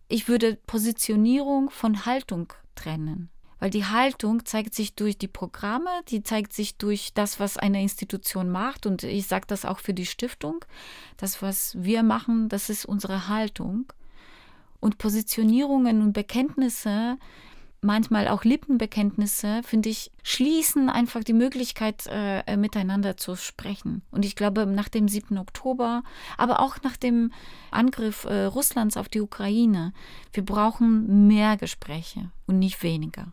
ich würde Positionierung von Haltung trennen. Weil die Haltung zeigt sich durch die Programme, die zeigt sich durch das, was eine Institution macht. Und ich sage das auch für die Stiftung. Das, was wir machen, das ist unsere Haltung. Und Positionierungen und Bekenntnisse, manchmal auch Lippenbekenntnisse, finde ich, schließen einfach die Möglichkeit, äh, miteinander zu sprechen. Und ich glaube, nach dem 7. Oktober, aber auch nach dem Angriff äh, Russlands auf die Ukraine, wir brauchen mehr Gespräche und nicht weniger.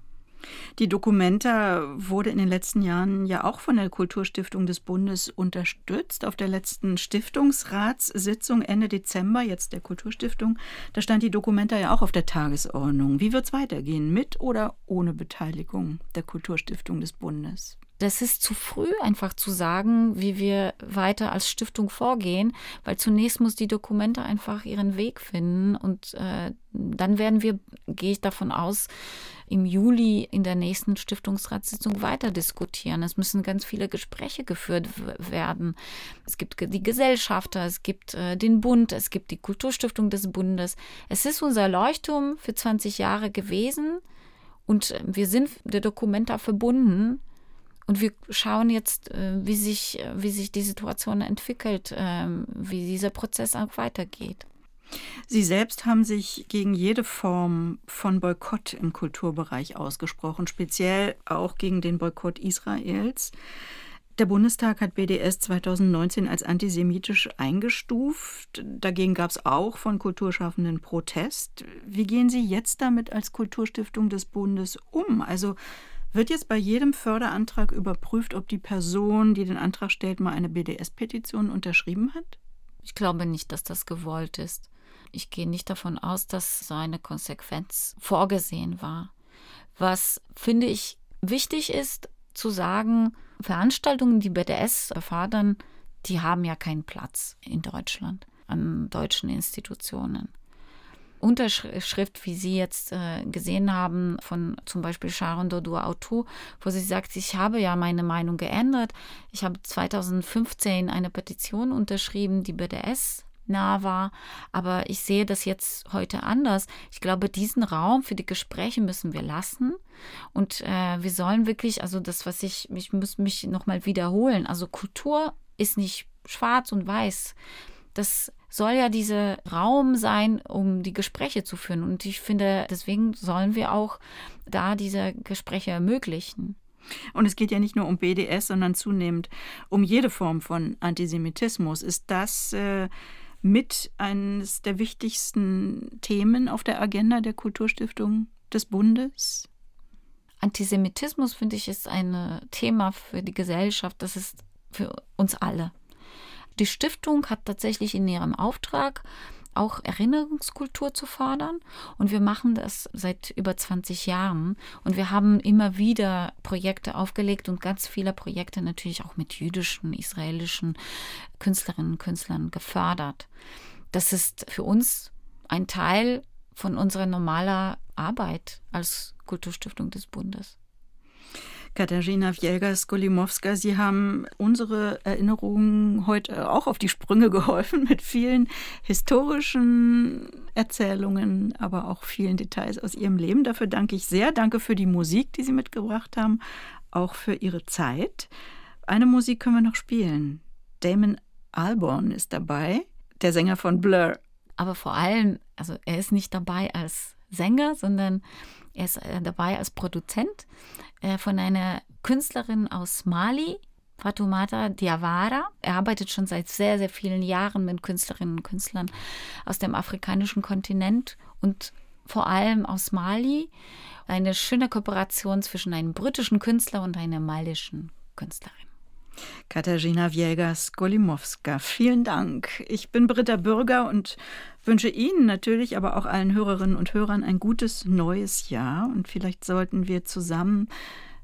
Die Documenta wurde in den letzten Jahren ja auch von der Kulturstiftung des Bundes unterstützt. Auf der letzten Stiftungsratssitzung Ende Dezember, jetzt der Kulturstiftung, da stand die Documenta ja auch auf der Tagesordnung. Wie wird es weitergehen, mit oder ohne Beteiligung der Kulturstiftung des Bundes? Das ist zu früh, einfach zu sagen, wie wir weiter als Stiftung vorgehen, weil zunächst muss die Dokumente einfach ihren Weg finden und äh, dann werden wir, gehe ich davon aus, im Juli in der nächsten Stiftungsratssitzung weiter diskutieren. Es müssen ganz viele Gespräche geführt werden. Es gibt die Gesellschafter, es gibt äh, den Bund, es gibt die Kulturstiftung des Bundes. Es ist unser Leuchtturm für 20 Jahre gewesen und wir sind der Dokumenta verbunden und wir schauen jetzt, äh, wie sich, äh, wie sich die Situation entwickelt, ähm, wie dieser Prozess auch weitergeht. Sie selbst haben sich gegen jede Form von Boykott im Kulturbereich ausgesprochen, speziell auch gegen den Boykott Israels. Der Bundestag hat BDS 2019 als antisemitisch eingestuft. Dagegen gab es auch von Kulturschaffenden Protest. Wie gehen Sie jetzt damit als Kulturstiftung des Bundes um? Also wird jetzt bei jedem Förderantrag überprüft, ob die Person, die den Antrag stellt, mal eine BDS-Petition unterschrieben hat? Ich glaube nicht, dass das gewollt ist. Ich gehe nicht davon aus, dass so eine Konsequenz vorgesehen war. Was finde ich wichtig ist, zu sagen, Veranstaltungen, die BDS erfordern, die haben ja keinen Platz in Deutschland an deutschen Institutionen. Unterschrift, wie Sie jetzt äh, gesehen haben, von zum Beispiel Sharon Dodua Auto, wo sie sagt, ich habe ja meine Meinung geändert. Ich habe 2015 eine Petition unterschrieben, die BDS nah war, aber ich sehe das jetzt heute anders. Ich glaube, diesen Raum für die Gespräche müssen wir lassen und äh, wir sollen wirklich, also das, was ich, ich muss mich nochmal wiederholen, also Kultur ist nicht schwarz und weiß. Das soll ja dieser Raum sein, um die Gespräche zu führen. Und ich finde, deswegen sollen wir auch da diese Gespräche ermöglichen. Und es geht ja nicht nur um BDS, sondern zunehmend um jede Form von Antisemitismus. Ist das äh, mit eines der wichtigsten Themen auf der Agenda der Kulturstiftung des Bundes? Antisemitismus, finde ich, ist ein Thema für die Gesellschaft. Das ist für uns alle. Die Stiftung hat tatsächlich in ihrem Auftrag auch Erinnerungskultur zu fördern. Und wir machen das seit über 20 Jahren. Und wir haben immer wieder Projekte aufgelegt und ganz viele Projekte natürlich auch mit jüdischen, israelischen Künstlerinnen und Künstlern gefördert. Das ist für uns ein Teil von unserer normalen Arbeit als Kulturstiftung des Bundes. Katharina Wielga-Skolimowska, Sie haben unsere Erinnerungen heute auch auf die Sprünge geholfen mit vielen historischen Erzählungen, aber auch vielen Details aus Ihrem Leben. Dafür danke ich sehr. Danke für die Musik, die Sie mitgebracht haben, auch für Ihre Zeit. Eine Musik können wir noch spielen. Damon Albarn ist dabei, der Sänger von Blur. Aber vor allem, also er ist nicht dabei als Sänger, sondern er ist äh, dabei als Produzent äh, von einer Künstlerin aus Mali, Fatoumata Diawara. Er arbeitet schon seit sehr, sehr vielen Jahren mit Künstlerinnen und Künstlern aus dem afrikanischen Kontinent und vor allem aus Mali. Eine schöne Kooperation zwischen einem britischen Künstler und einer malischen Künstlerin. Katarzyna Wielgas-Golimowska, vielen Dank. Ich bin Britta Bürger und wünsche Ihnen natürlich, aber auch allen Hörerinnen und Hörern ein gutes neues Jahr. Und vielleicht sollten wir zusammen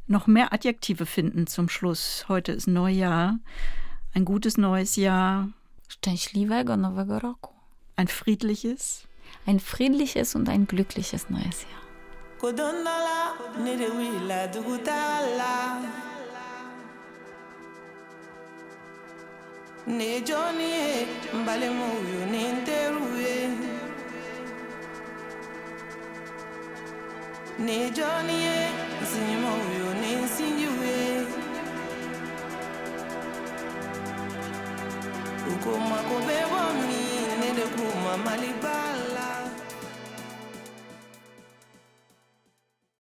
noch mehr Adjektive finden zum Schluss. Heute ist Neujahr. Ein gutes neues Jahr. Szczęśliwego Nowego Roku. Ein friedliches. Ein friedliches und ein glückliches neues Jahr. nejo nie mbalemu uyo ninteruye nejo nie nsinyima uyo ninsinyuye ukomwako bebo mi nedekuma maliba.